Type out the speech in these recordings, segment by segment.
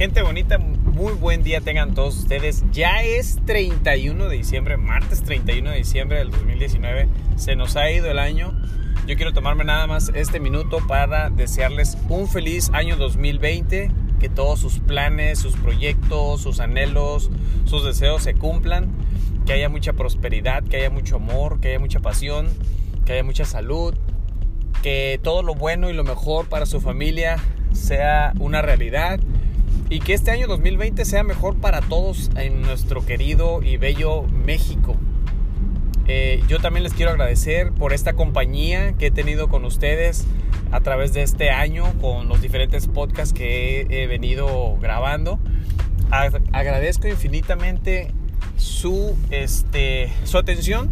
Gente bonita, muy buen día tengan todos ustedes. Ya es 31 de diciembre, martes 31 de diciembre del 2019. Se nos ha ido el año. Yo quiero tomarme nada más este minuto para desearles un feliz año 2020. Que todos sus planes, sus proyectos, sus anhelos, sus deseos se cumplan. Que haya mucha prosperidad, que haya mucho amor, que haya mucha pasión, que haya mucha salud. Que todo lo bueno y lo mejor para su familia sea una realidad y que este año 2020 sea mejor para todos en nuestro querido y bello México. Eh, yo también les quiero agradecer por esta compañía que he tenido con ustedes a través de este año con los diferentes podcasts que he, venido grabando. agradezco infinitamente su, este, su atención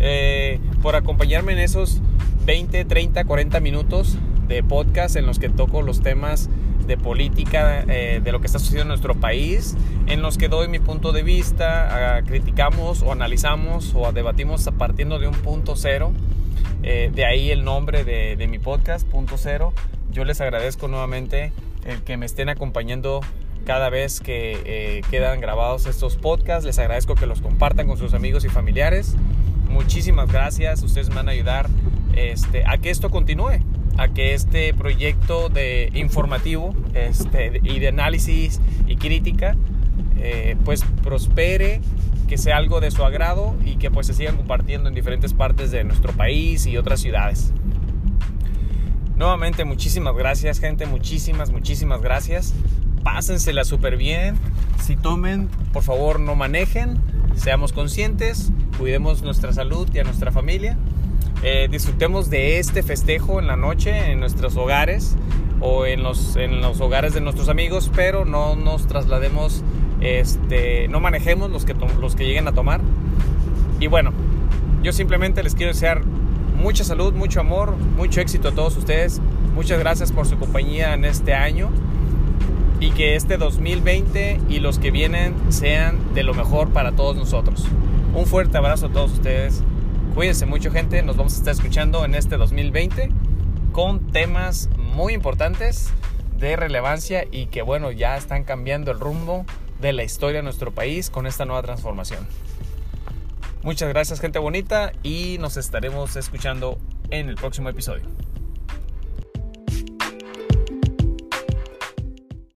eh, por acompañarme en esos 20, 30, 40 minutos de podcast en los que toco los temas de política, eh, de lo que está sucediendo en nuestro país, en los que doy mi punto de vista, criticamos o analizamos o debatimos partiendo de un punto cero. Eh, de ahí el nombre de, de, mi podcast, Punto Cero. Yo les agradezco nuevamente el que me estén acompañando cada vez que eh, quedan grabados estos podcasts. Les agradezco que los compartan con sus amigos y familiares. Muchísimas gracias. Ustedes me van a ayudar este, a que esto continúe a que este proyecto de informativo este, y de análisis y crítica eh, pues prospere, que sea algo de su agrado y que pues se sigan compartiendo en diferentes partes de nuestro país y otras ciudades. Nuevamente muchísimas gracias gente, muchísimas, muchísimas gracias. Pásensela súper bien. Si tomen, por favor no manejen. Seamos conscientes, cuidemos nuestra salud y a nuestra familia. Eh, disfrutemos de este festejo en la noche en nuestros hogares o en los, en los hogares de nuestros amigos, pero no nos traslademos, este, no manejemos los que, los que lleguen a tomar. Y bueno, yo simplemente les quiero desear mucha salud, mucho amor, mucho éxito a todos ustedes. Muchas gracias por su compañía en este año y que este 2020 y los que vienen sean de lo mejor para todos nosotros. Un fuerte abrazo a todos ustedes. Cuídense mucho gente, nos vamos a estar escuchando en este 2020 con temas muy importantes de relevancia y que bueno, ya están cambiando el rumbo de la historia de nuestro país con esta nueva transformación. Muchas gracias gente bonita y nos estaremos escuchando en el próximo episodio.